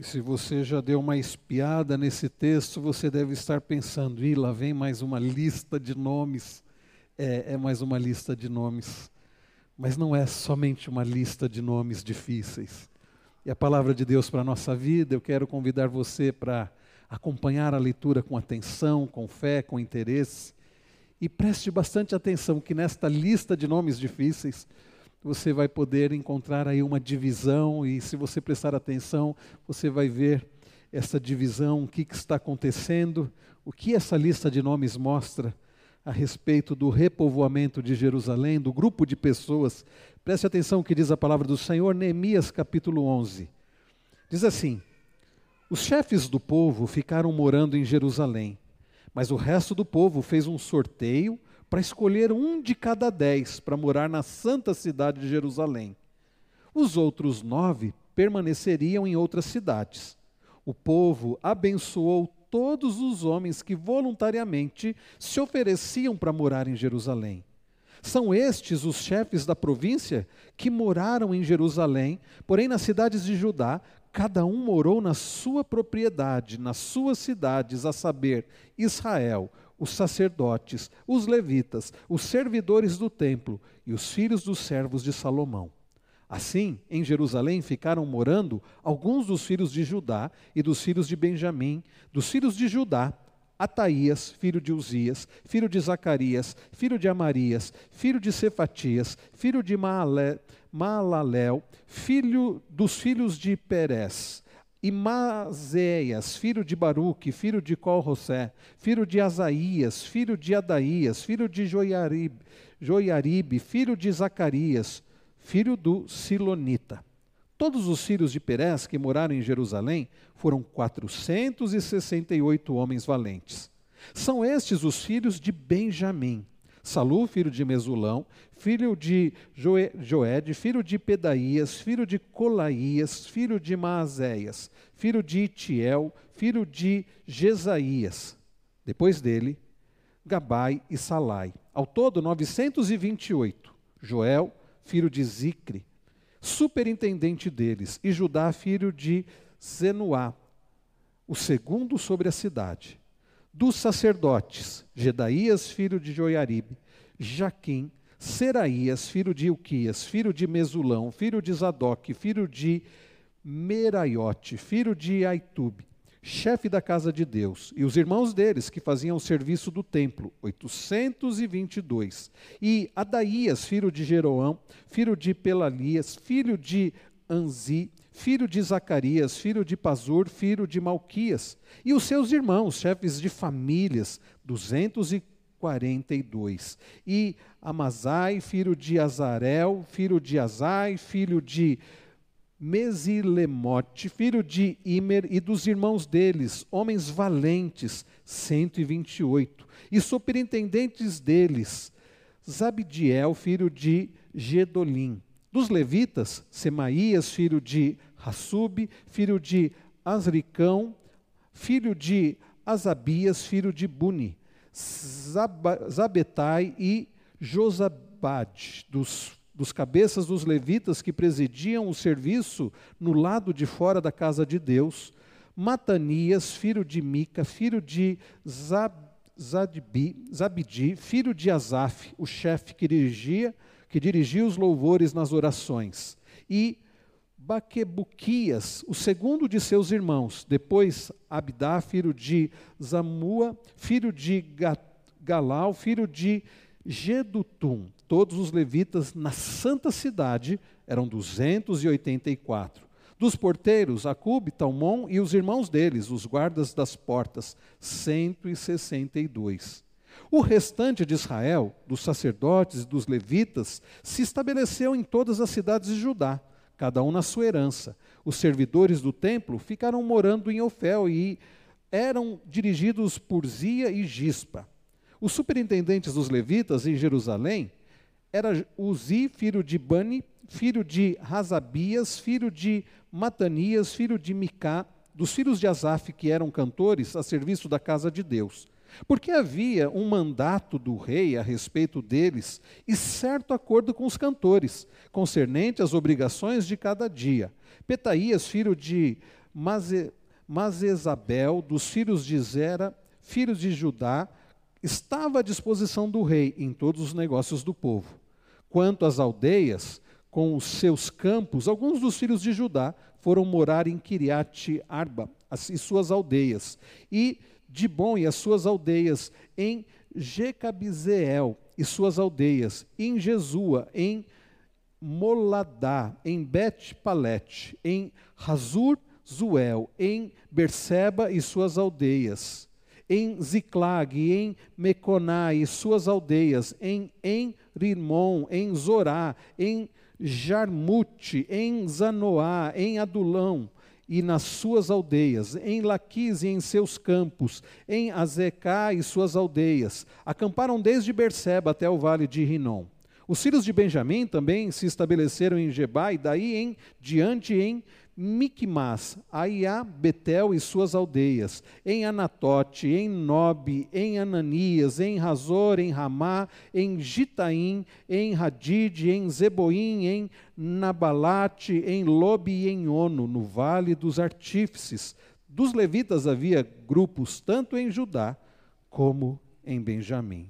E se você já deu uma espiada nesse texto, você deve estar pensando: ih, lá vem mais uma lista de nomes. É, é mais uma lista de nomes. Mas não é somente uma lista de nomes difíceis. E a palavra de Deus para a nossa vida, eu quero convidar você para acompanhar a leitura com atenção, com fé, com interesse. E preste bastante atenção que nesta lista de nomes difíceis, você vai poder encontrar aí uma divisão, e se você prestar atenção, você vai ver essa divisão, o que, que está acontecendo, o que essa lista de nomes mostra a respeito do repovoamento de Jerusalém, do grupo de pessoas. Preste atenção o que diz a palavra do Senhor, Neemias capítulo 11. Diz assim: Os chefes do povo ficaram morando em Jerusalém, mas o resto do povo fez um sorteio para escolher um de cada dez para morar na santa cidade de Jerusalém. Os outros nove permaneceriam em outras cidades. O povo abençoou todos os homens que voluntariamente se ofereciam para morar em Jerusalém. São estes os chefes da província que moraram em Jerusalém, porém nas cidades de Judá, cada um morou na sua propriedade, nas suas cidades, a saber, Israel, os sacerdotes, os levitas, os servidores do templo e os filhos dos servos de Salomão. Assim, em Jerusalém ficaram morando alguns dos filhos de Judá e dos filhos de Benjamim, dos filhos de Judá, Ataías, filho de Uzias, filho de Zacarias, filho de Amarias, filho de Cefatias, filho de Maalalel, filho dos filhos de Perez, e Mazéias, filho de Baruque, filho de Colrosé, filho de Asaías, filho de Adaías, filho de Joiarib, Joiaribe, filho de Zacarias, filho do Silonita. Todos os filhos de Perez que moraram em Jerusalém foram 468 homens valentes. São estes os filhos de Benjamim, Salu, filho de Mesulão, filho de Joed, filho de Pedaías, filho de Colaías, filho de Maazéias, filho de Itiel, filho de Jesaías. Depois dele, Gabai e Salai. Ao todo, 928. Joel, filho de Zicre, superintendente deles, e Judá, filho de Zenuá, o segundo sobre a cidade dos sacerdotes, Gedaías, filho de Joiaribe, Jaquim, Seraías, filho de Ilquias, filho de Mesulão, filho de Zadok, filho de Meraiote, filho de Aitube, chefe da casa de Deus, e os irmãos deles que faziam o serviço do templo, 822. E Adaías, filho de Jeroão, filho de Pelalias, filho de Anzi, filho de Zacarias, filho de Pazur, filho de Malquias, e os seus irmãos, chefes de famílias, 242. E Amazai, filho de Azarel, filho de Azai, filho de Mesilemote, filho de Imer, e dos irmãos deles, homens valentes, 128. E superintendentes deles, Zabdiel, filho de Gedolim. Dos levitas, Semaías, filho de Hassub, filho de Asricão, filho de Asabias, filho de Buni, Zabetai e Josabade, dos, dos cabeças dos levitas que presidiam o serviço no lado de fora da casa de Deus, Matanias, filho de Mica, filho de Zab, Zadbi, Zabidi, filho de Asaf, o chefe que dirigia, que dirigia os louvores nas orações, e Baquebuquias, o segundo de seus irmãos, depois Abdá, filho de Zamua, filho de Galal, filho de Gedutum. Todos os levitas na santa cidade eram 284. Dos porteiros, Acube, Talmon e os irmãos deles, os guardas das portas, 162. O restante de Israel, dos sacerdotes e dos levitas, se estabeleceu em todas as cidades de Judá cada um na sua herança. Os servidores do templo ficaram morando em Ofel e eram dirigidos por Zia e Gispa. Os superintendentes dos levitas em Jerusalém era Uzi, filho de Bani, filho de Razabias, filho de Matanias, filho de Micá, dos filhos de Asaf, que eram cantores a serviço da casa de Deus. Porque havia um mandato do rei a respeito deles e certo acordo com os cantores, concernente às obrigações de cada dia. Petaías, filho de Masesabel, dos filhos de Zera, filhos de Judá, estava à disposição do rei em todos os negócios do povo. Quanto às aldeias, com os seus campos, alguns dos filhos de Judá foram morar em Kiriat Arba e suas aldeias, e Dibon e as suas aldeias, em Jecabizeel e suas aldeias, em Jesua, em Moladá, em Bet-Palete, em Hazur Zuel, em Berseba e suas aldeias, em Ziclag em Meconá e suas aldeias, em, em Rimon, em Zorá, em Jarmute, em Zanoá, em Adulão e nas suas aldeias, em Laquis e em seus campos, em Azecá e suas aldeias. Acamparam desde Berseba até o vale de Rinom. Os filhos de Benjamim também se estabeleceram em Gebá e daí em diante em Micmas, Aiá, Betel e suas aldeias, em Anatote, em Nobe, em Ananias, em Razor, em Ramá, em Gitaim, em Hadid, em Zeboim, em Nabalate, em Lobe e em Ono, no vale dos artífices. Dos levitas havia grupos tanto em Judá como em Benjamim.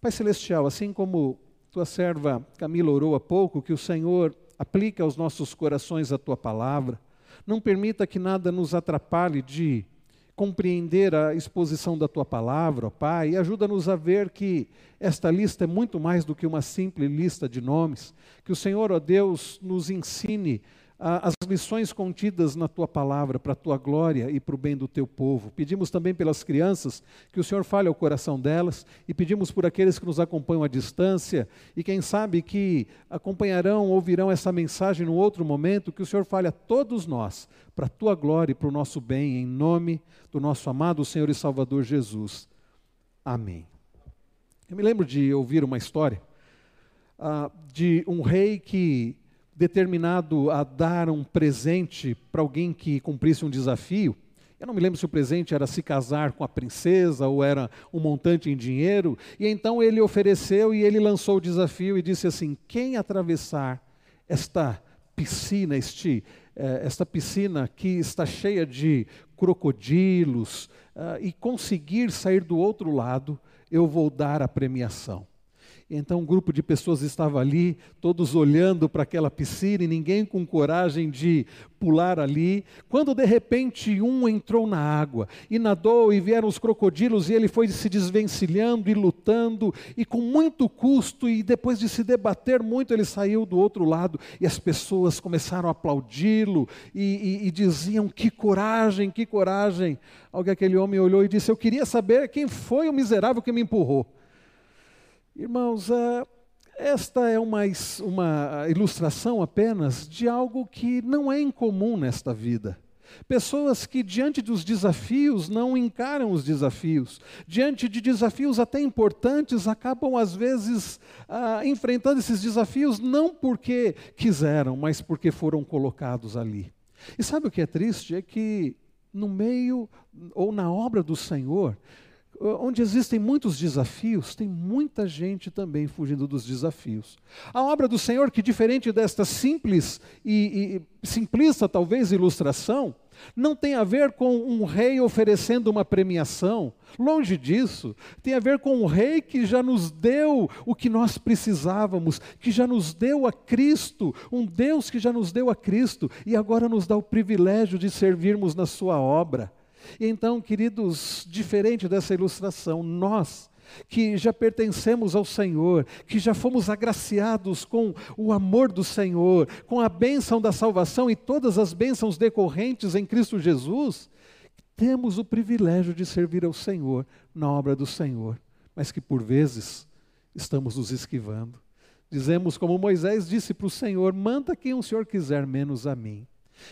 Pai Celestial, assim como tua serva Camila orou há pouco, que o Senhor aplique aos nossos corações a tua palavra. Não permita que nada nos atrapalhe de compreender a exposição da tua palavra, ó Pai, e ajuda-nos a ver que esta lista é muito mais do que uma simples lista de nomes. Que o Senhor, ó Deus, nos ensine as lições contidas na tua palavra para a tua glória e para o bem do teu povo. Pedimos também pelas crianças que o Senhor fale ao coração delas e pedimos por aqueles que nos acompanham à distância e quem sabe que acompanharão, ouvirão essa mensagem no outro momento, que o Senhor fale a todos nós para a tua glória e para o nosso bem, em nome do nosso amado Senhor e Salvador Jesus. Amém. Eu me lembro de ouvir uma história uh, de um rei que determinado a dar um presente para alguém que cumprisse um desafio. Eu não me lembro se o presente era se casar com a princesa ou era um montante em dinheiro. E então ele ofereceu e ele lançou o desafio e disse assim: quem atravessar esta piscina, este, eh, esta piscina que está cheia de crocodilos uh, e conseguir sair do outro lado, eu vou dar a premiação. Então um grupo de pessoas estava ali, todos olhando para aquela piscina e ninguém com coragem de pular ali. Quando de repente um entrou na água e nadou e vieram os crocodilos e ele foi se desvencilhando e lutando e com muito custo e depois de se debater muito ele saiu do outro lado e as pessoas começaram a aplaudi-lo e, e, e diziam que coragem, que coragem. Alguém aquele homem olhou e disse: Eu queria saber quem foi o miserável que me empurrou. Irmãos, uh, esta é uma, uma ilustração apenas de algo que não é incomum nesta vida. Pessoas que, diante dos desafios, não encaram os desafios. Diante de desafios até importantes, acabam, às vezes, ah, enfrentando esses desafios não porque quiseram, mas porque foram colocados ali. E sabe o que é triste? É que, no meio ou na obra do Senhor, onde existem muitos desafios, tem muita gente também fugindo dos desafios. A obra do Senhor, que diferente desta simples e, e simplista, talvez, ilustração, não tem a ver com um rei oferecendo uma premiação, longe disso. Tem a ver com um rei que já nos deu o que nós precisávamos, que já nos deu a Cristo, um Deus que já nos deu a Cristo e agora nos dá o privilégio de servirmos na Sua obra. Então, queridos, diferente dessa ilustração, nós que já pertencemos ao Senhor, que já fomos agraciados com o amor do Senhor, com a bênção da salvação e todas as bênçãos decorrentes em Cristo Jesus, temos o privilégio de servir ao Senhor na obra do Senhor, mas que por vezes estamos nos esquivando. Dizemos como Moisés disse para o Senhor: manda quem o Senhor quiser, menos a mim.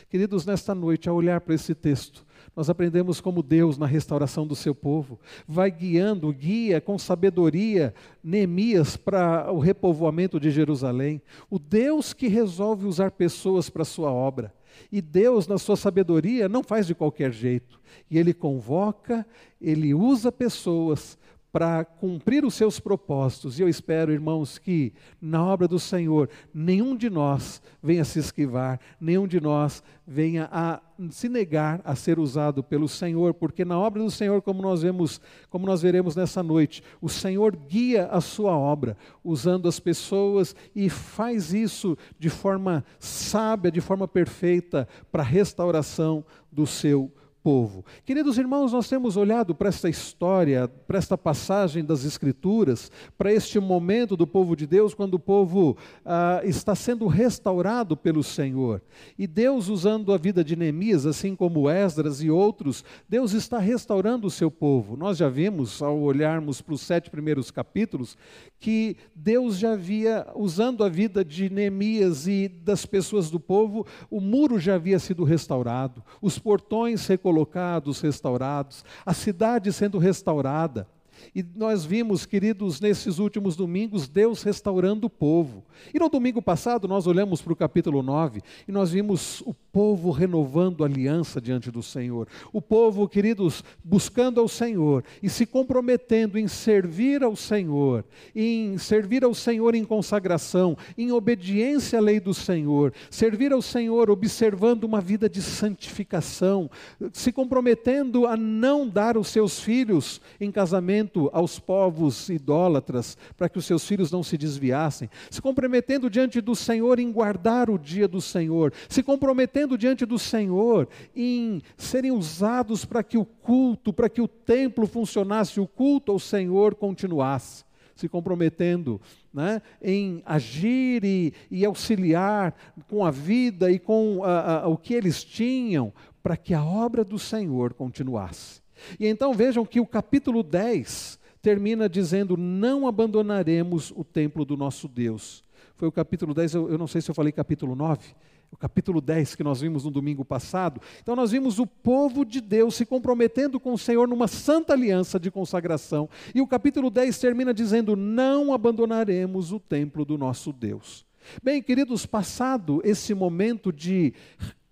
Queridos, nesta noite, ao olhar para esse texto, nós aprendemos como Deus, na restauração do seu povo, vai guiando, guia com sabedoria Neemias para o repovoamento de Jerusalém. O Deus que resolve usar pessoas para a sua obra. E Deus, na sua sabedoria, não faz de qualquer jeito. E Ele convoca, Ele usa pessoas para cumprir os seus propósitos. E eu espero, irmãos, que na obra do Senhor nenhum de nós venha se esquivar, nenhum de nós venha a se negar a ser usado pelo Senhor, porque na obra do Senhor, como nós vemos, como nós veremos nessa noite, o Senhor guia a sua obra, usando as pessoas e faz isso de forma sábia, de forma perfeita, para a restauração do seu povo. Queridos irmãos, nós temos olhado para esta história, para esta passagem das Escrituras, para este momento do povo de Deus, quando o povo ah, está sendo restaurado pelo Senhor. E Deus, usando a vida de Neemias, assim como Esdras e outros, Deus está restaurando o seu povo. Nós já vimos, ao olharmos para os sete primeiros capítulos, que Deus já havia, usando a vida de Neemias e das pessoas do povo, o muro já havia sido restaurado, os portões recolocados colocados, restaurados, a cidade sendo restaurada. E nós vimos, queridos, nesses últimos domingos, Deus restaurando o povo. E no domingo passado, nós olhamos para o capítulo 9 e nós vimos o povo renovando aliança diante do Senhor. O povo, queridos, buscando ao Senhor e se comprometendo em servir ao Senhor, em servir ao Senhor em consagração, em obediência à lei do Senhor, servir ao Senhor observando uma vida de santificação, se comprometendo a não dar os seus filhos em casamento aos povos idólatras, para que os seus filhos não se desviassem, se comprometendo diante do Senhor em guardar o dia do Senhor, se comprometendo diante do Senhor em serem usados para que o culto, para que o templo funcionasse, o culto ao Senhor continuasse se comprometendo né, em agir e, e, auxiliar com a vida e com a, a, o que eles tinham, para que a obra do Senhor continuasse. E então vejam que o capítulo 10 termina dizendo: Não abandonaremos o templo do nosso Deus. Foi o capítulo 10, eu, eu não sei se eu falei capítulo 9 o capítulo 10 que nós vimos no domingo passado. Então, nós vimos o povo de Deus se comprometendo com o Senhor numa santa aliança de consagração. E o capítulo 10 termina dizendo: Não abandonaremos o templo do nosso Deus. Bem, queridos, passado esse momento de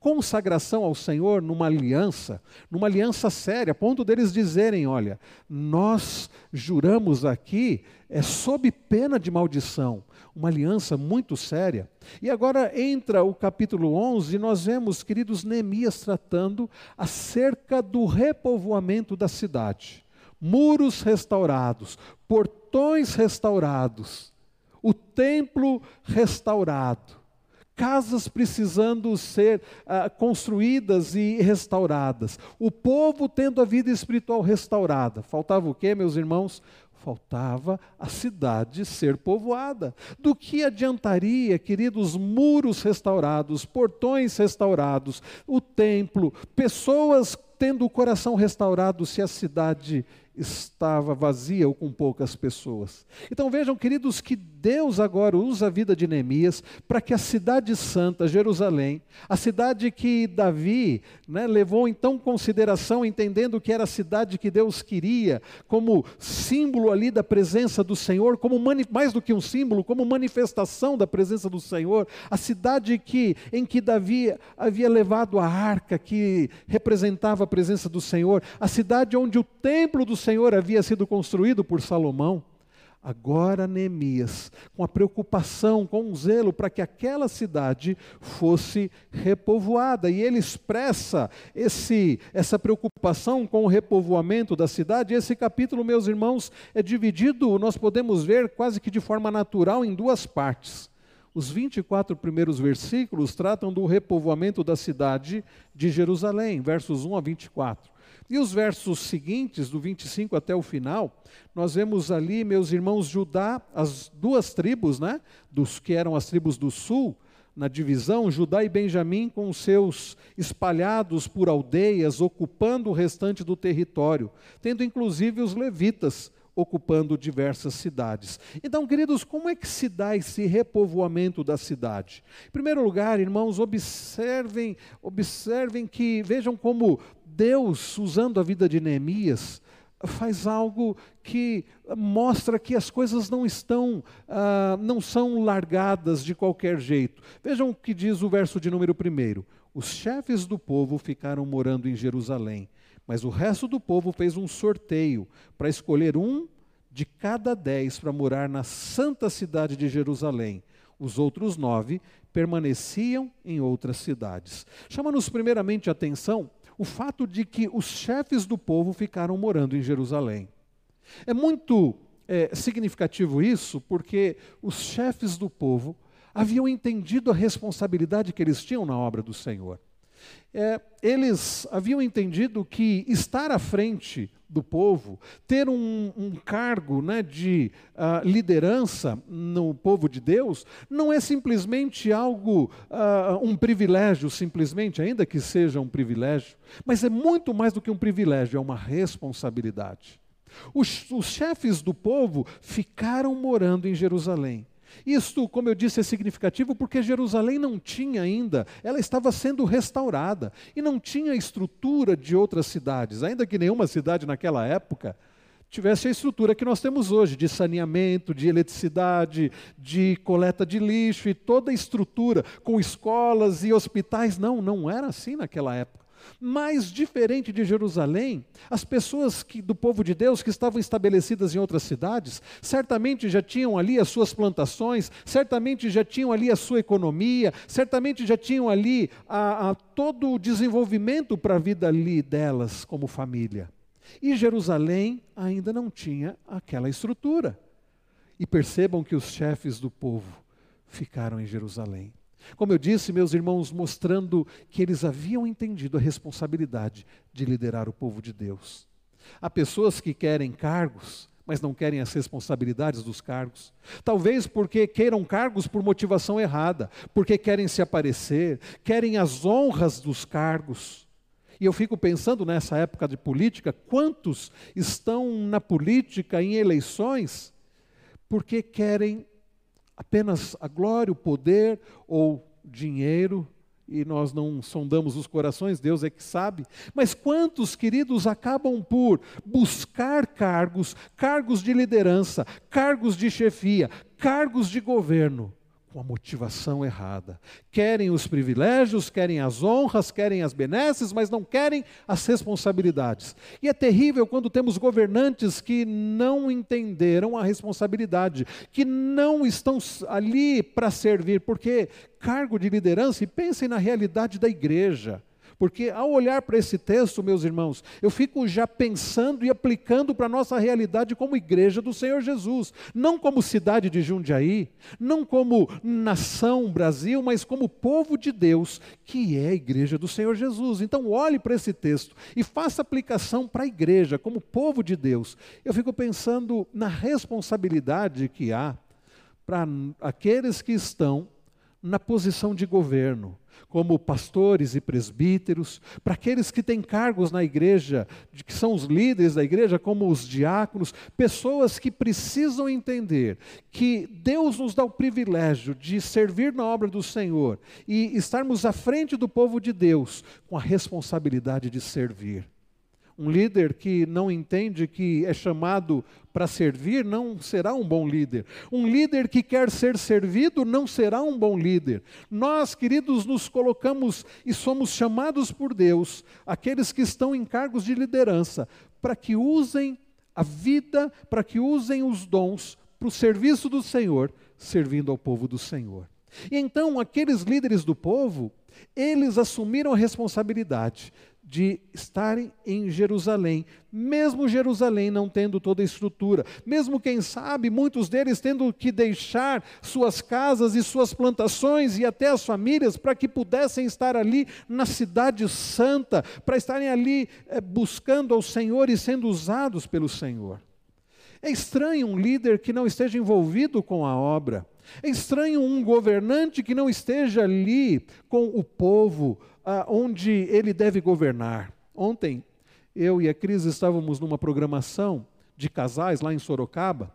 consagração ao Senhor numa aliança, numa aliança séria, a ponto deles dizerem: olha, nós juramos aqui é sob pena de maldição, uma aliança muito séria. E agora entra o capítulo 11 e nós vemos, queridos, Neemias tratando acerca do repovoamento da cidade. Muros restaurados, portões restaurados, o templo restaurado casas precisando ser ah, construídas e restauradas, o povo tendo a vida espiritual restaurada. Faltava o que, meus irmãos? Faltava a cidade ser povoada. Do que adiantaria, queridos, muros restaurados, portões restaurados, o templo, pessoas tendo o coração restaurado se a cidade estava vazia ou com poucas pessoas. Então vejam, queridos, que Deus agora usa a vida de Neemias para que a cidade santa, Jerusalém, a cidade que Davi né, levou então consideração, entendendo que era a cidade que Deus queria, como símbolo ali da presença do Senhor, como mais do que um símbolo, como manifestação da presença do Senhor, a cidade que, em que Davi havia levado a arca que representava a presença do Senhor, a cidade onde o templo do Senhor havia sido construído por Salomão. Agora Neemias, com a preocupação, com o zelo para que aquela cidade fosse repovoada, e ele expressa esse, essa preocupação com o repovoamento da cidade. Esse capítulo, meus irmãos, é dividido, nós podemos ver quase que de forma natural, em duas partes. Os 24 primeiros versículos tratam do repovoamento da cidade de Jerusalém, versos 1 a 24. E os versos seguintes, do 25 até o final, nós vemos ali, meus irmãos, Judá, as duas tribos, né, dos que eram as tribos do sul, na divisão, Judá e Benjamim com seus espalhados por aldeias, ocupando o restante do território, tendo inclusive os levitas ocupando diversas cidades. Então, queridos, como é que se dá esse repovoamento da cidade? Em primeiro lugar, irmãos, observem, observem que vejam como Deus, usando a vida de Neemias, faz algo que mostra que as coisas não estão, ah, não são largadas de qualquer jeito. Vejam o que diz o verso de número 1. Os chefes do povo ficaram morando em Jerusalém, mas o resto do povo fez um sorteio para escolher um de cada dez para morar na santa cidade de Jerusalém. Os outros nove permaneciam em outras cidades. Chama-nos primeiramente a atenção o fato de que os chefes do povo ficaram morando em Jerusalém. É muito é, significativo isso, porque os chefes do povo haviam entendido a responsabilidade que eles tinham na obra do Senhor. É, eles haviam entendido que estar à frente do povo, ter um, um cargo né, de uh, liderança no povo de Deus, não é simplesmente algo, uh, um privilégio, simplesmente, ainda que seja um privilégio, mas é muito mais do que um privilégio, é uma responsabilidade. Os, os chefes do povo ficaram morando em Jerusalém. Isto, como eu disse, é significativo porque Jerusalém não tinha ainda, ela estava sendo restaurada e não tinha a estrutura de outras cidades, ainda que nenhuma cidade naquela época tivesse a estrutura que nós temos hoje, de saneamento, de eletricidade, de coleta de lixo e toda a estrutura, com escolas e hospitais. Não, não era assim naquela época. Mas, diferente de Jerusalém, as pessoas que, do povo de Deus que estavam estabelecidas em outras cidades, certamente já tinham ali as suas plantações, certamente já tinham ali a sua economia, certamente já tinham ali a, a todo o desenvolvimento para a vida ali delas como família. E Jerusalém ainda não tinha aquela estrutura. E percebam que os chefes do povo ficaram em Jerusalém. Como eu disse, meus irmãos, mostrando que eles haviam entendido a responsabilidade de liderar o povo de Deus. Há pessoas que querem cargos, mas não querem as responsabilidades dos cargos. Talvez porque queiram cargos por motivação errada, porque querem se aparecer, querem as honras dos cargos. E eu fico pensando nessa época de política, quantos estão na política, em eleições, porque querem apenas a glória, o poder ou dinheiro, e nós não sondamos os corações, Deus é que sabe. Mas quantos, queridos, acabam por buscar cargos, cargos de liderança, cargos de chefia, cargos de governo, com a motivação errada. Querem os privilégios, querem as honras, querem as benesses, mas não querem as responsabilidades. E é terrível quando temos governantes que não entenderam a responsabilidade, que não estão ali para servir, porque cargo de liderança, e pensem na realidade da igreja. Porque ao olhar para esse texto, meus irmãos, eu fico já pensando e aplicando para a nossa realidade como igreja do Senhor Jesus. Não como cidade de Jundiaí, não como nação Brasil, mas como povo de Deus, que é a igreja do Senhor Jesus. Então, olhe para esse texto e faça aplicação para a igreja, como povo de Deus. Eu fico pensando na responsabilidade que há para aqueles que estão na posição de governo, como pastores e presbíteros, para aqueles que têm cargos na igreja, que são os líderes da igreja, como os diáconos, pessoas que precisam entender que Deus nos dá o privilégio de servir na obra do Senhor e estarmos à frente do povo de Deus com a responsabilidade de servir. Um líder que não entende que é chamado para servir não será um bom líder. Um líder que quer ser servido não será um bom líder. Nós, queridos, nos colocamos e somos chamados por Deus, aqueles que estão em cargos de liderança, para que usem a vida, para que usem os dons para o serviço do Senhor, servindo ao povo do Senhor. E então, aqueles líderes do povo, eles assumiram a responsabilidade de estarem em Jerusalém, mesmo Jerusalém não tendo toda a estrutura, mesmo quem sabe muitos deles tendo que deixar suas casas e suas plantações e até as famílias para que pudessem estar ali na cidade santa, para estarem ali é, buscando ao Senhor e sendo usados pelo Senhor. É estranho um líder que não esteja envolvido com a obra. É estranho um governante que não esteja ali com o povo, ah, onde ele deve governar. Ontem, eu e a Cris estávamos numa programação de casais lá em Sorocaba.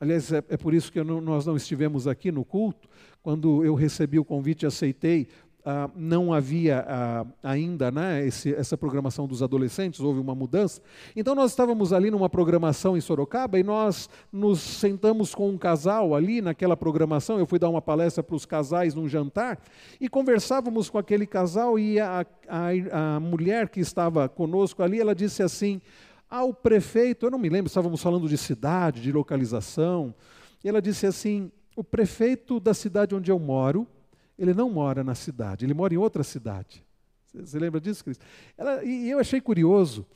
Aliás, é, é por isso que não, nós não estivemos aqui no culto. Quando eu recebi o convite aceitei, ah, não havia ah, ainda né, esse, essa programação dos adolescentes, houve uma mudança. Então nós estávamos ali numa programação em Sorocaba e nós nos sentamos com um casal ali naquela programação. Eu fui dar uma palestra para os casais num jantar e conversávamos com aquele casal e a, a, a mulher que estava conosco ali, ela disse assim: ao prefeito, eu não me lembro, estávamos falando de cidade, de localização, e ela disse assim: o prefeito da cidade onde eu moro, ele não mora na cidade, ele mora em outra cidade. Você lembra disso, Cris? Ela, e eu achei curioso.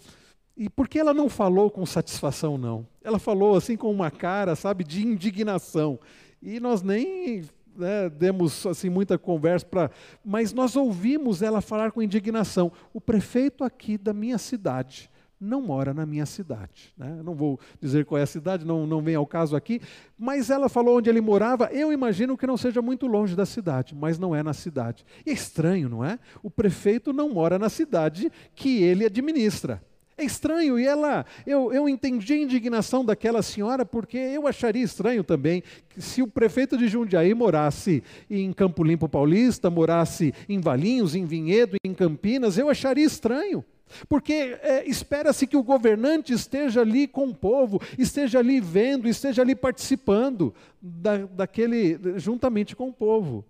E por que ela não falou com satisfação, não? Ela falou assim com uma cara, sabe, de indignação. E nós nem né, demos assim muita conversa para, mas nós ouvimos ela falar com indignação. O prefeito aqui da minha cidade não mora na minha cidade. Né? Não vou dizer qual é a cidade, não, não vem ao caso aqui, mas ela falou onde ele morava. Eu imagino que não seja muito longe da cidade, mas não é na cidade. E é estranho, não é? O prefeito não mora na cidade que ele administra. É estranho, e ela, eu, eu entendi a indignação daquela senhora, porque eu acharia estranho também que se o prefeito de Jundiaí morasse em Campo Limpo Paulista, morasse em Valinhos, em Vinhedo, em Campinas, eu acharia estranho. Porque é, espera-se que o governante esteja ali com o povo, esteja ali vendo, esteja ali participando da, daquele, juntamente com o povo.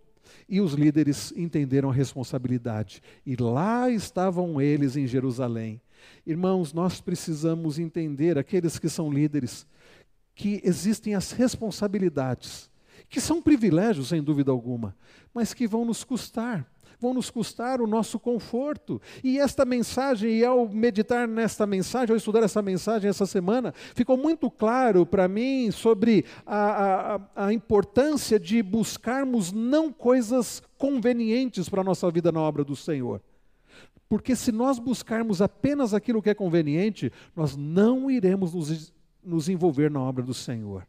E os líderes entenderam a responsabilidade. E lá estavam eles em Jerusalém. Irmãos, nós precisamos entender, aqueles que são líderes, que existem as responsabilidades, que são privilégios, sem dúvida alguma, mas que vão nos custar vão nos custar o nosso conforto. E esta mensagem, e ao meditar nesta mensagem, ao estudar essa mensagem essa semana, ficou muito claro para mim sobre a, a, a importância de buscarmos não coisas convenientes para a nossa vida na obra do Senhor. Porque se nós buscarmos apenas aquilo que é conveniente, nós não iremos nos, nos envolver na obra do Senhor.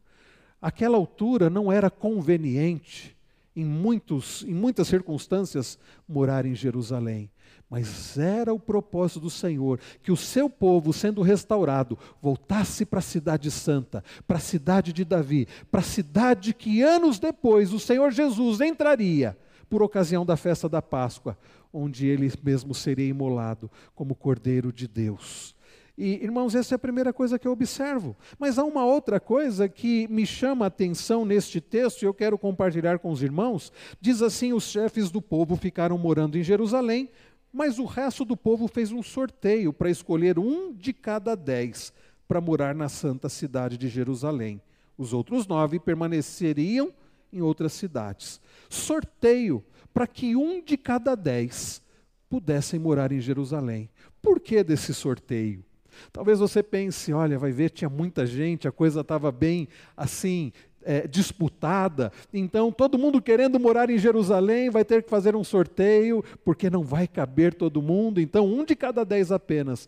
Aquela altura não era conveniente em, muitos, em muitas circunstâncias, morar em Jerusalém. Mas era o propósito do Senhor que o seu povo, sendo restaurado, voltasse para a cidade santa, para a cidade de Davi, para a cidade que anos depois o Senhor Jesus entraria por ocasião da festa da Páscoa, onde ele mesmo seria imolado como Cordeiro de Deus. E, irmãos, essa é a primeira coisa que eu observo. Mas há uma outra coisa que me chama a atenção neste texto e eu quero compartilhar com os irmãos. Diz assim: os chefes do povo ficaram morando em Jerusalém, mas o resto do povo fez um sorteio para escolher um de cada dez para morar na santa cidade de Jerusalém. Os outros nove permaneceriam em outras cidades. Sorteio para que um de cada dez pudessem morar em Jerusalém. Por que desse sorteio? Talvez você pense, olha, vai ver, tinha muita gente, a coisa estava bem assim, é, disputada, então todo mundo querendo morar em Jerusalém vai ter que fazer um sorteio, porque não vai caber todo mundo, então um de cada dez apenas.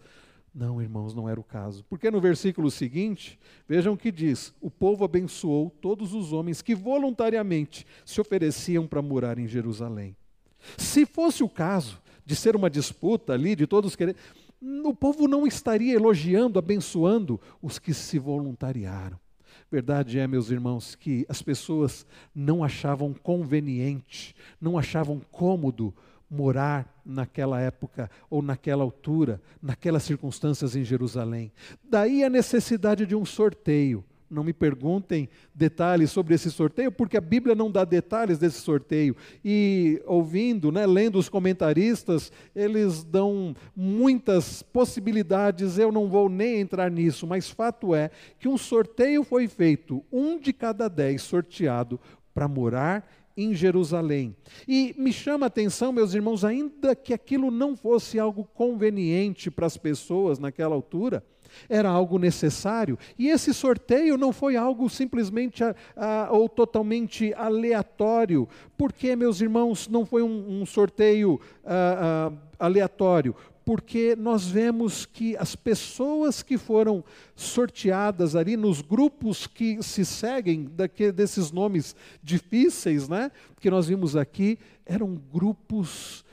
Não, irmãos, não era o caso. Porque no versículo seguinte, vejam o que diz: O povo abençoou todos os homens que voluntariamente se ofereciam para morar em Jerusalém. Se fosse o caso de ser uma disputa ali, de todos querendo o povo não estaria elogiando, abençoando os que se voluntariaram. Verdade é, meus irmãos, que as pessoas não achavam conveniente, não achavam cômodo morar naquela época ou naquela altura, naquelas circunstâncias em Jerusalém. Daí a necessidade de um sorteio não me perguntem detalhes sobre esse sorteio, porque a Bíblia não dá detalhes desse sorteio. E ouvindo, né, lendo os comentaristas, eles dão muitas possibilidades, eu não vou nem entrar nisso, mas fato é que um sorteio foi feito, um de cada dez sorteado para morar em Jerusalém. E me chama a atenção, meus irmãos, ainda que aquilo não fosse algo conveniente para as pessoas naquela altura, era algo necessário. E esse sorteio não foi algo simplesmente a, a, ou totalmente aleatório. Porque, meus irmãos, não foi um, um sorteio a, aleatório? Porque nós vemos que as pessoas que foram sorteadas ali nos grupos que se seguem, daquele, desses nomes difíceis, né, que nós vimos aqui, eram grupos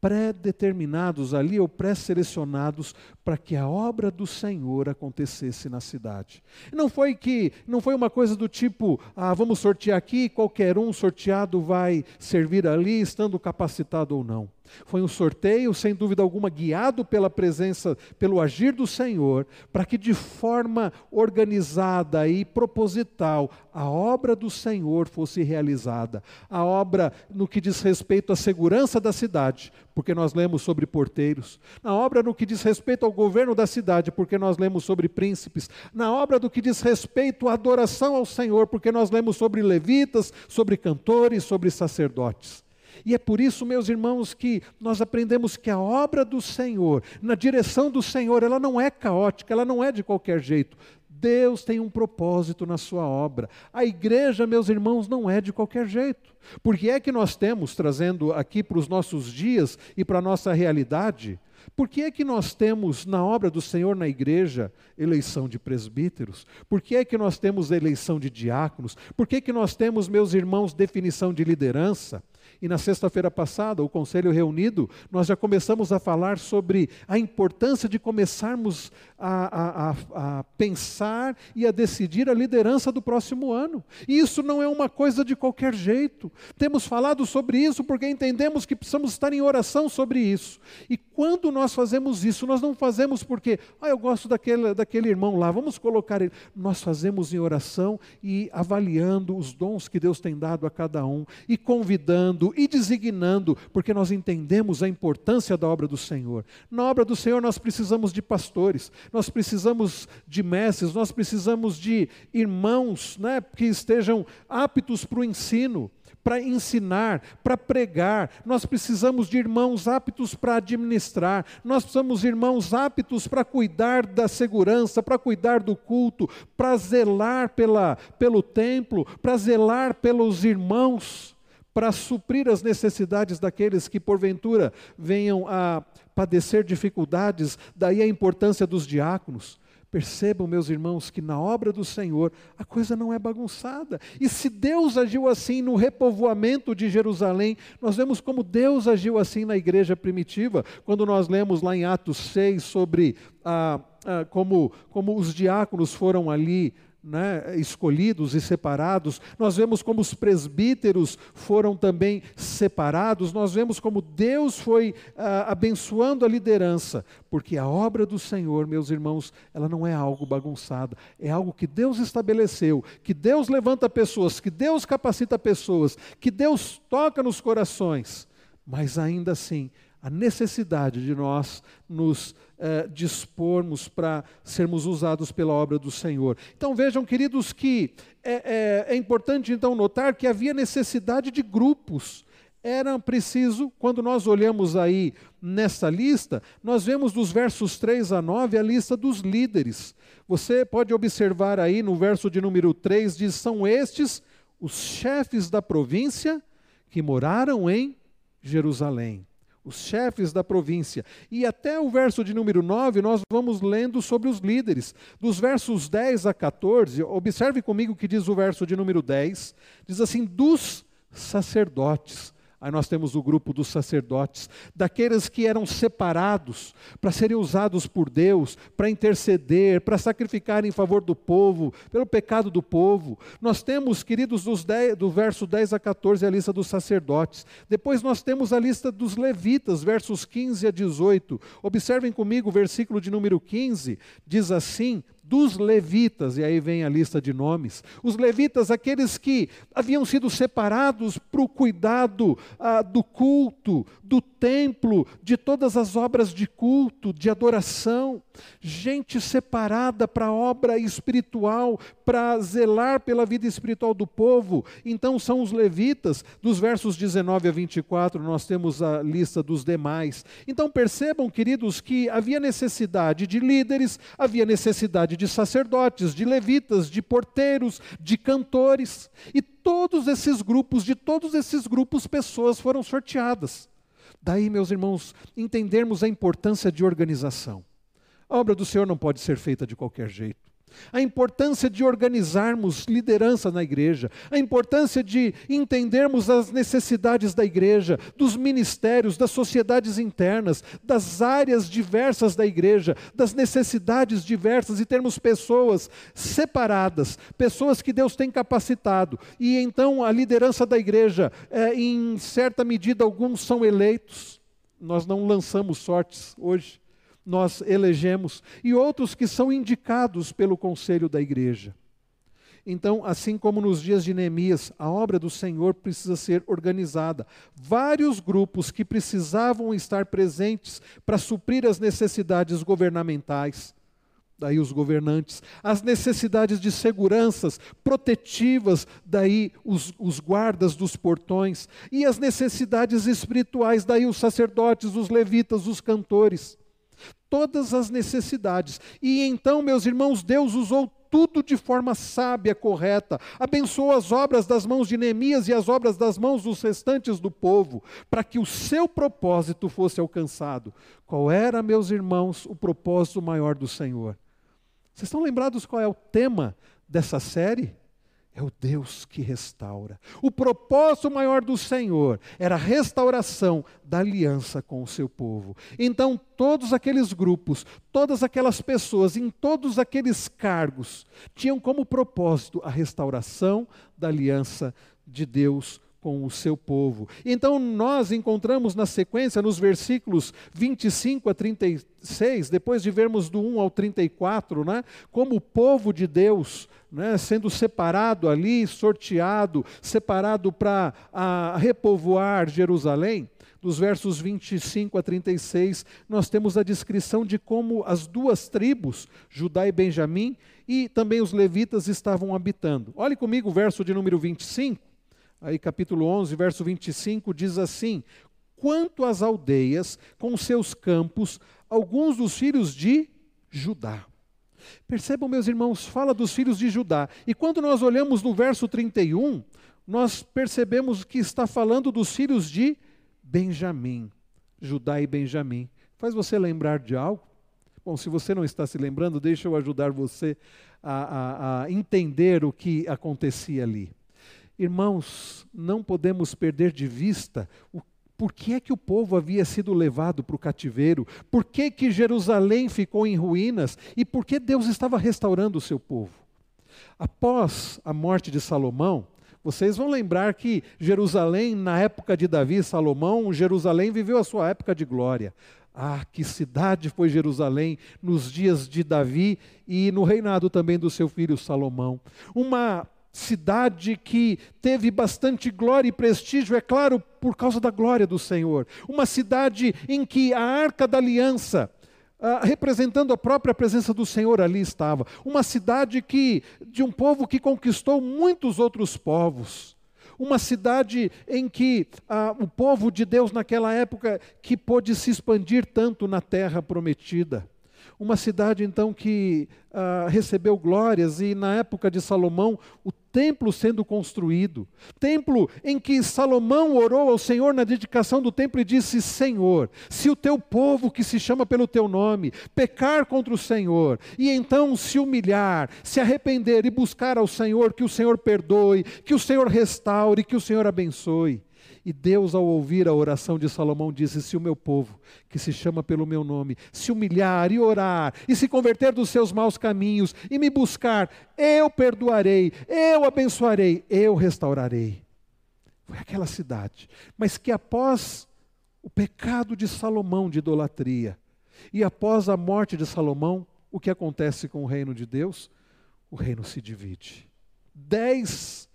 pré-determinados ali ou pré-selecionados para que a obra do Senhor acontecesse na cidade. Não foi que não foi uma coisa do tipo, ah, vamos sortear aqui, qualquer um sorteado vai servir ali, estando capacitado ou não. Foi um sorteio, sem dúvida alguma, guiado pela presença, pelo agir do Senhor, para que de forma organizada e proposital a obra do Senhor fosse realizada. A obra no que diz respeito à segurança da cidade, porque nós lemos sobre porteiros. Na obra no que diz respeito ao governo da cidade, porque nós lemos sobre príncipes. Na obra do que diz respeito à adoração ao Senhor, porque nós lemos sobre levitas, sobre cantores, sobre sacerdotes. E é por isso, meus irmãos, que nós aprendemos que a obra do Senhor, na direção do Senhor, ela não é caótica, ela não é de qualquer jeito. Deus tem um propósito na sua obra. A igreja, meus irmãos, não é de qualquer jeito. Porque é que nós temos, trazendo aqui para os nossos dias e para a nossa realidade, por que é que nós temos na obra do Senhor na igreja eleição de presbíteros? Por que é que nós temos eleição de diáconos? Por que é que nós temos, meus irmãos, definição de liderança? E na sexta-feira passada, o conselho reunido, nós já começamos a falar sobre a importância de começarmos a, a, a, pensar e a decidir a liderança do próximo ano. E isso não é uma coisa de qualquer jeito. Temos falado sobre isso porque entendemos que precisamos estar em oração sobre isso. E quando nós fazemos isso, nós não fazemos porque, ah, eu gosto daquele, daquele irmão lá, vamos colocar ele. Nós fazemos em oração e avaliando os dons que Deus tem dado a cada um e convidando e designando, porque nós entendemos a importância da obra do Senhor. Na obra do Senhor nós precisamos de pastores, nós precisamos de mestres, nós precisamos de irmãos né, que estejam aptos para o ensino para ensinar, para pregar, nós precisamos de irmãos aptos para administrar, nós precisamos de irmãos aptos para cuidar da segurança, para cuidar do culto, para zelar pela, pelo templo, para zelar pelos irmãos para suprir as necessidades daqueles que porventura venham a padecer dificuldades, daí a importância dos diáconos. Percebam, meus irmãos, que na obra do Senhor a coisa não é bagunçada. E se Deus agiu assim no repovoamento de Jerusalém, nós vemos como Deus agiu assim na igreja primitiva, quando nós lemos lá em Atos 6 sobre a, a, como, como os diáconos foram ali né, escolhidos e separados, nós vemos como os presbíteros foram também separados, nós vemos como Deus foi ah, abençoando a liderança, porque a obra do Senhor, meus irmãos, ela não é algo bagunçado, é algo que Deus estabeleceu, que Deus levanta pessoas, que Deus capacita pessoas, que Deus toca nos corações, mas ainda assim a necessidade de nós nos eh, dispormos para sermos usados pela obra do Senhor. Então vejam, queridos, que é, é, é importante então notar que havia necessidade de grupos. Era preciso, quando nós olhamos aí nessa lista, nós vemos dos versos 3 a 9 a lista dos líderes. Você pode observar aí no verso de número 3, diz: São estes os chefes da província que moraram em Jerusalém os chefes da província. E até o verso de número 9, nós vamos lendo sobre os líderes. Dos versos 10 a 14, observe comigo o que diz o verso de número 10. Diz assim: dos sacerdotes Aí nós temos o grupo dos sacerdotes, daqueles que eram separados para serem usados por Deus, para interceder, para sacrificar em favor do povo, pelo pecado do povo. Nós temos, queridos, dos 10, do verso 10 a 14, a lista dos sacerdotes. Depois nós temos a lista dos levitas, versos 15 a 18. Observem comigo o versículo de número 15, diz assim: dos levitas, e aí vem a lista de nomes. Os levitas, aqueles que haviam sido separados para o cuidado ah, do culto, do templo, de todas as obras de culto, de adoração. Gente separada para a obra espiritual, para zelar pela vida espiritual do povo. Então são os levitas, dos versos 19 a 24, nós temos a lista dos demais. Então percebam, queridos, que havia necessidade de líderes, havia necessidade de sacerdotes, de levitas, de porteiros, de cantores. E todos esses grupos, de todos esses grupos, pessoas foram sorteadas. Daí, meus irmãos, entendermos a importância de organização. A obra do Senhor não pode ser feita de qualquer jeito a importância de organizarmos liderança na igreja, a importância de entendermos as necessidades da igreja, dos ministérios, das sociedades internas, das áreas diversas da igreja, das necessidades diversas e termos pessoas separadas, pessoas que Deus tem capacitado. E então a liderança da igreja, é, em certa medida, alguns são eleitos, nós não lançamos sortes hoje, nós elegemos, e outros que são indicados pelo conselho da igreja. Então, assim como nos dias de Neemias, a obra do Senhor precisa ser organizada. Vários grupos que precisavam estar presentes para suprir as necessidades governamentais, daí os governantes, as necessidades de seguranças protetivas, daí os, os, guardas dos portões, e as necessidades espirituais, daí os sacerdotes, os levitas, os cantores. Todas as necessidades. E então, meus irmãos, Deus usou tudo de forma sábia, correta. Abençoou as obras das mãos de Neemias e as obras das mãos dos restantes do povo, para que o seu propósito fosse alcançado. Qual era, meus irmãos, o propósito maior do Senhor? Vocês estão lembrados qual é o tema dessa série? É o Deus que restaura. O propósito maior do Senhor era a restauração da aliança com o seu povo. Então, todos aqueles grupos, todas aquelas pessoas, em todos aqueles cargos, tinham como propósito a restauração da aliança de Deus com o seu povo. Então nós encontramos na sequência, nos versículos 25 a 36, depois de vermos do 1 ao 34, né, como o povo de Deus, né, sendo separado ali, sorteado, separado para repovoar Jerusalém, dos versos 25 a 36, nós temos a descrição de como as duas tribos, Judá e Benjamim, e também os levitas estavam habitando. Olhe comigo o verso de número 25 aí capítulo 11, verso 25, diz assim: Quanto às aldeias com seus campos, alguns dos filhos de Judá. Percebam, meus irmãos, fala dos filhos de Judá. E quando nós olhamos no verso 31, nós percebemos que está falando dos filhos de Benjamim. Judá e Benjamim. Faz você lembrar de algo? Bom, se você não está se lembrando, deixa eu ajudar você a, a, a entender o que acontecia ali. Irmãos, não podemos perder de vista o por que é que o povo havia sido levado para o cativeiro? Por que, que Jerusalém ficou em ruínas? E por que Deus estava restaurando o seu povo? Após a morte de Salomão, vocês vão lembrar que Jerusalém, na época de Davi e Salomão, Jerusalém viveu a sua época de glória. Ah, que cidade foi Jerusalém nos dias de Davi e no reinado também do seu filho Salomão. Uma cidade que teve bastante glória e prestígio, é claro, por causa da glória do Senhor. Uma cidade em que a arca da aliança, ah, representando a própria presença do Senhor, ali estava. Uma cidade que de um povo que conquistou muitos outros povos. Uma cidade em que ah, o povo de Deus naquela época que pôde se expandir tanto na terra prometida. Uma cidade então que ah, recebeu glórias e na época de Salomão o templo sendo construído. Templo em que Salomão orou ao Senhor na dedicação do templo e disse: Senhor, se o teu povo que se chama pelo teu nome pecar contra o Senhor e então se humilhar, se arrepender e buscar ao Senhor, que o Senhor perdoe, que o Senhor restaure, que o Senhor abençoe. E Deus, ao ouvir a oração de Salomão, disse: Se o meu povo, que se chama pelo meu nome, se humilhar e orar, e se converter dos seus maus caminhos, e me buscar, eu perdoarei, eu abençoarei, eu restaurarei. Foi aquela cidade, mas que após o pecado de Salomão de idolatria, e após a morte de Salomão, o que acontece com o reino de Deus? O reino se divide. Dez,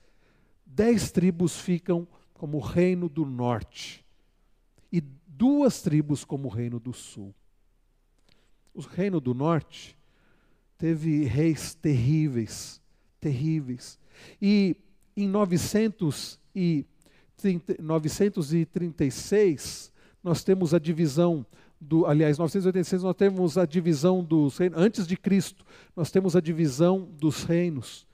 dez tribos ficam como o reino do norte e duas tribos como o reino do sul. O reino do norte teve reis terríveis, terríveis. E em 930, 936 nós temos a divisão do, aliás, 986 nós temos a divisão dos reinos, antes de Cristo, nós temos a divisão dos reinos.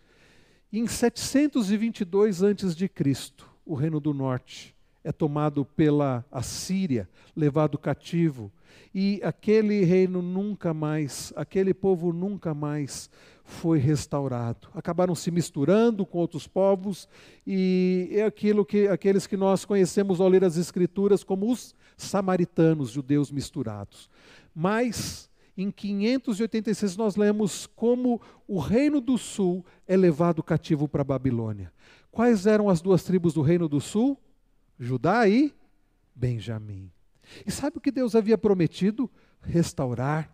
E em 722 antes de Cristo, o reino do norte é tomado pela Assíria, levado cativo, e aquele reino nunca mais, aquele povo nunca mais foi restaurado. Acabaram se misturando com outros povos e é aquilo que aqueles que nós conhecemos ao ler as escrituras como os samaritanos, judeus misturados. Mas em 586 nós lemos como o reino do sul é levado cativo para a Babilônia. Quais eram as duas tribos do reino do sul? Judá e Benjamim. E sabe o que Deus havia prometido? Restaurar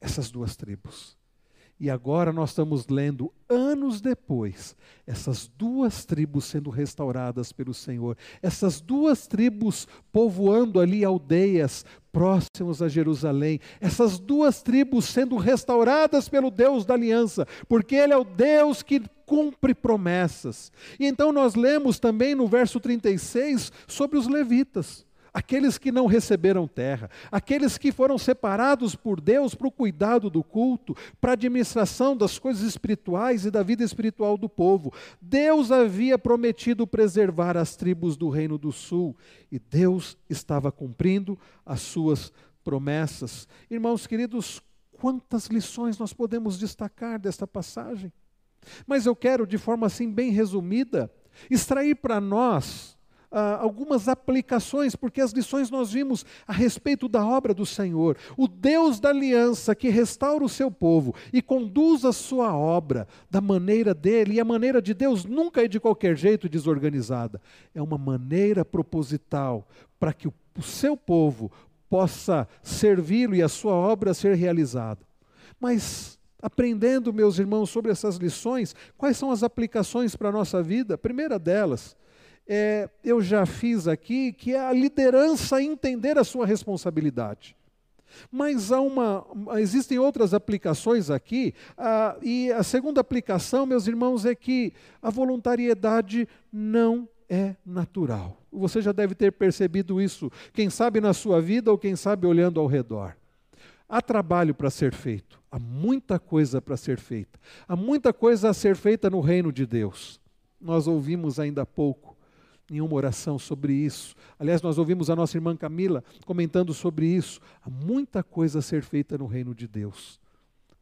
essas duas tribos. E agora nós estamos lendo, anos depois, essas duas tribos sendo restauradas pelo Senhor, essas duas tribos povoando ali aldeias próximas a Jerusalém, essas duas tribos sendo restauradas pelo Deus da aliança, porque Ele é o Deus que cumpre promessas. E então nós lemos também no verso 36 sobre os levitas aqueles que não receberam terra, aqueles que foram separados por Deus para o cuidado do culto, para a administração das coisas espirituais e da vida espiritual do povo. Deus havia prometido preservar as tribos do Reino do Sul e Deus estava cumprindo as suas promessas. Irmãos queridos, quantas lições nós podemos destacar desta passagem? Mas eu quero, de forma assim bem resumida, extrair para nós ah, algumas aplicações, porque as lições nós vimos a respeito da obra do Senhor. O Deus da aliança que restaura o seu povo e conduz a sua obra da maneira dele, e a maneira de Deus nunca é de qualquer jeito desorganizada, é uma maneira proposital para que o, o seu povo possa servi-lo e a sua obra ser realizada. Mas aprendendo, meus irmãos, sobre essas lições, quais são as aplicações para a nossa vida? A primeira delas, é, eu já fiz aqui, que é a liderança entender a sua responsabilidade. Mas há uma, existem outras aplicações aqui, e a segunda aplicação, meus irmãos, é que a voluntariedade não é natural. Você já deve ter percebido isso, quem sabe na sua vida ou quem sabe olhando ao redor. Há trabalho para ser feito, há muita coisa para ser feita, há muita coisa a ser feita no reino de Deus. Nós ouvimos ainda há pouco em uma oração sobre isso. Aliás, nós ouvimos a nossa irmã Camila comentando sobre isso. Há muita coisa a ser feita no reino de Deus.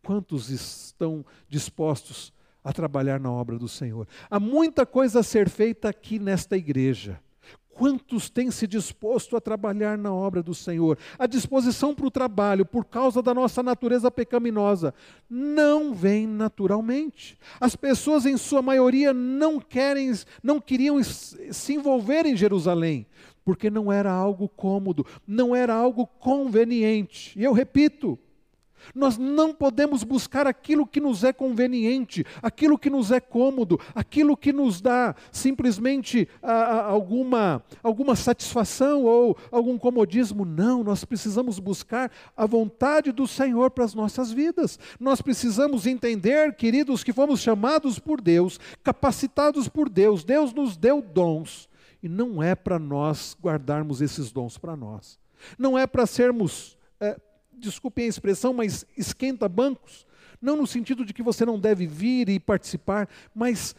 Quantos estão dispostos a trabalhar na obra do Senhor? Há muita coisa a ser feita aqui nesta igreja. Quantos têm se disposto a trabalhar na obra do Senhor? A disposição para o trabalho, por causa da nossa natureza pecaminosa, não vem naturalmente. As pessoas, em sua maioria, não querem, não queriam se envolver em Jerusalém, porque não era algo cômodo, não era algo conveniente. E eu repito, nós não podemos buscar aquilo que nos é conveniente, aquilo que nos é cômodo, aquilo que nos dá simplesmente a, a, alguma, alguma satisfação ou algum comodismo. Não, nós precisamos buscar a vontade do Senhor para as nossas vidas. Nós precisamos entender, queridos, que fomos chamados por Deus, capacitados por Deus. Deus nos deu dons e não é para nós guardarmos esses dons para nós. Não é para sermos é, desculpem a expressão, mas esquenta bancos. Não no sentido de que você não deve vir e participar, mas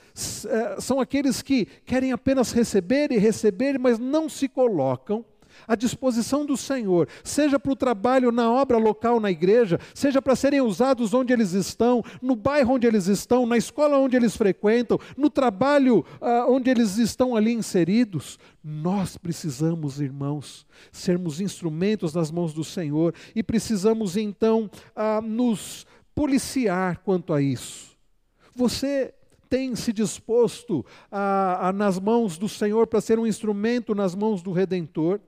é, são aqueles que querem apenas receber e receber, mas não se colocam à disposição do Senhor, seja para o trabalho na obra local na igreja, seja para serem usados onde eles estão, no bairro onde eles estão, na escola onde eles frequentam, no trabalho ah, onde eles estão ali inseridos. Nós precisamos, irmãos, sermos instrumentos nas mãos do Senhor e precisamos então ah, nos policiar quanto a isso. Você tem se disposto a, a, nas mãos do Senhor para ser um instrumento nas mãos do Redentor?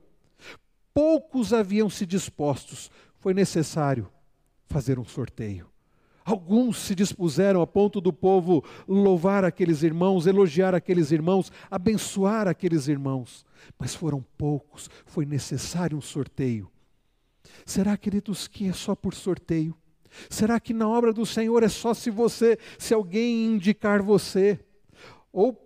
Poucos haviam se dispostos, foi necessário fazer um sorteio. Alguns se dispuseram a ponto do povo louvar aqueles irmãos, elogiar aqueles irmãos, abençoar aqueles irmãos. Mas foram poucos, foi necessário um sorteio. Será, queridos, que é só por sorteio? Será que na obra do Senhor é só se você, se alguém indicar você? Ou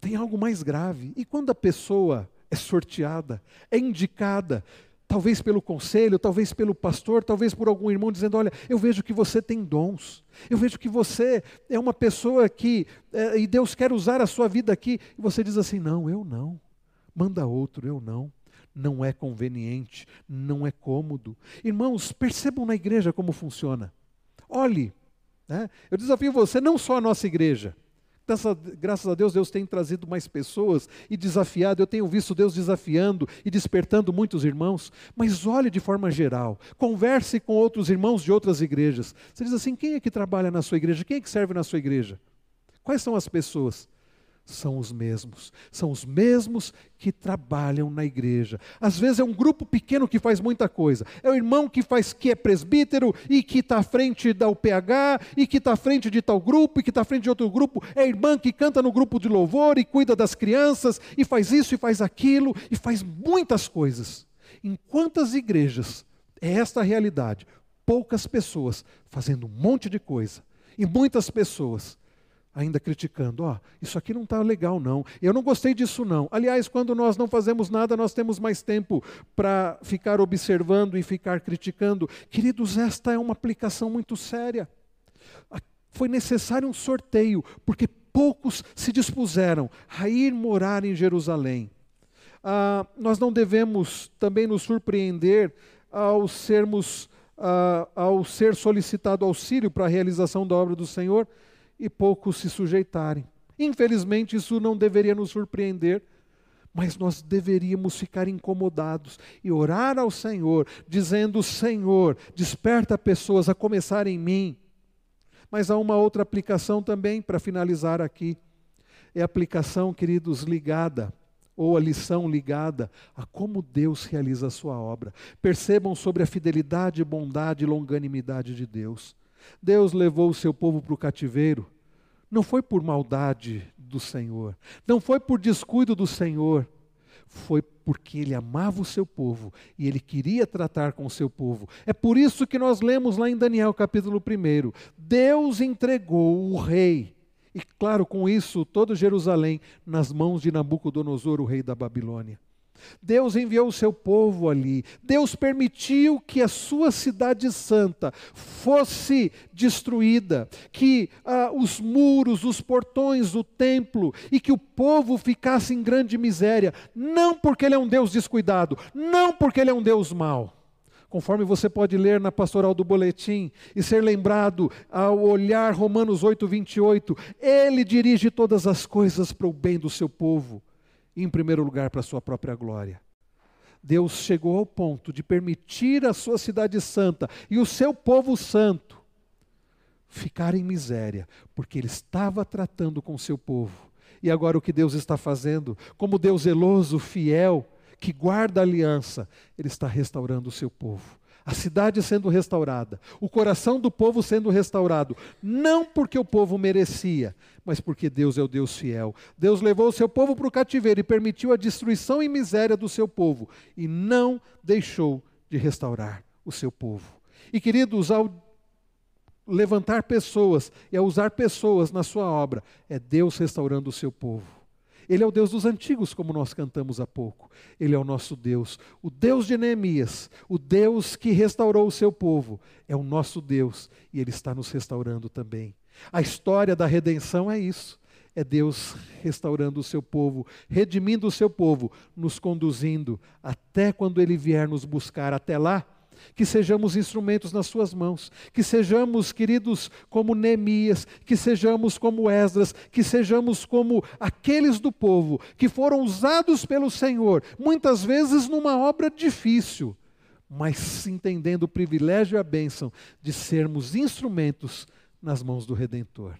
tem algo mais grave? E quando a pessoa é sorteada, é indicada, talvez pelo conselho, talvez pelo pastor, talvez por algum irmão dizendo: Olha, eu vejo que você tem dons, eu vejo que você é uma pessoa que, é, e Deus quer usar a sua vida aqui, e você diz assim: Não, eu não, manda outro, eu não. Não é conveniente, não é cômodo. Irmãos, percebam na igreja como funciona. Olhe, né? eu desafio você, não só a nossa igreja, Graças a Deus, Deus tem trazido mais pessoas e desafiado. Eu tenho visto Deus desafiando e despertando muitos irmãos. Mas olhe de forma geral, converse com outros irmãos de outras igrejas. Você diz assim: quem é que trabalha na sua igreja? Quem é que serve na sua igreja? Quais são as pessoas? São os mesmos. São os mesmos que trabalham na igreja. Às vezes é um grupo pequeno que faz muita coisa. É o irmão que faz que é presbítero e que está à frente da UPH e que está à frente de tal grupo e que está à frente de outro grupo. É a irmã que canta no grupo de louvor e cuida das crianças e faz isso e faz aquilo e faz muitas coisas. Em quantas igrejas é esta a realidade? Poucas pessoas fazendo um monte de coisa e muitas pessoas ainda criticando, ó, oh, isso aqui não está legal não, eu não gostei disso não. Aliás, quando nós não fazemos nada, nós temos mais tempo para ficar observando e ficar criticando. Queridos, esta é uma aplicação muito séria. Foi necessário um sorteio, porque poucos se dispuseram a ir morar em Jerusalém. Ah, nós não devemos também nos surpreender ao sermos, ah, ao ser solicitado auxílio para a realização da obra do Senhor, e poucos se sujeitarem. Infelizmente, isso não deveria nos surpreender, mas nós deveríamos ficar incomodados e orar ao Senhor, dizendo: Senhor, desperta pessoas a começar em mim. Mas há uma outra aplicação também, para finalizar aqui. É a aplicação, queridos, ligada, ou a lição ligada a como Deus realiza a sua obra. Percebam sobre a fidelidade, bondade e longanimidade de Deus. Deus levou o seu povo para o cativeiro, não foi por maldade do Senhor, não foi por descuido do Senhor, foi porque ele amava o seu povo e ele queria tratar com o seu povo. É por isso que nós lemos lá em Daniel capítulo 1: Deus entregou o rei, e claro, com isso, todo Jerusalém nas mãos de Nabucodonosor, o rei da Babilônia. Deus enviou o seu povo ali. Deus permitiu que a sua cidade santa fosse destruída, que ah, os muros, os portões do templo e que o povo ficasse em grande miséria, não porque ele é um Deus descuidado, não porque ele é um Deus mau. Conforme você pode ler na pastoral do boletim e ser lembrado ao olhar Romanos 8, 28, ele dirige todas as coisas para o bem do seu povo em primeiro lugar para a sua própria glória. Deus chegou ao ponto de permitir a sua cidade santa e o seu povo santo ficar em miséria, porque ele estava tratando com o seu povo. E agora o que Deus está fazendo, como Deus zeloso, fiel, que guarda a aliança, ele está restaurando o seu povo a cidade sendo restaurada, o coração do povo sendo restaurado, não porque o povo merecia, mas porque Deus é o Deus fiel. Deus levou o seu povo para o cativeiro e permitiu a destruição e miséria do seu povo, e não deixou de restaurar o seu povo. E queridos, ao levantar pessoas e a usar pessoas na sua obra, é Deus restaurando o seu povo. Ele é o Deus dos antigos, como nós cantamos há pouco. Ele é o nosso Deus. O Deus de Neemias, o Deus que restaurou o seu povo, é o nosso Deus e ele está nos restaurando também. A história da redenção é isso. É Deus restaurando o seu povo, redimindo o seu povo, nos conduzindo até quando ele vier nos buscar. Até lá, que sejamos instrumentos nas Suas mãos, que sejamos, queridos, como Neemias, que sejamos como Esdras, que sejamos como aqueles do povo que foram usados pelo Senhor, muitas vezes numa obra difícil, mas entendendo o privilégio e a bênção de sermos instrumentos nas mãos do Redentor.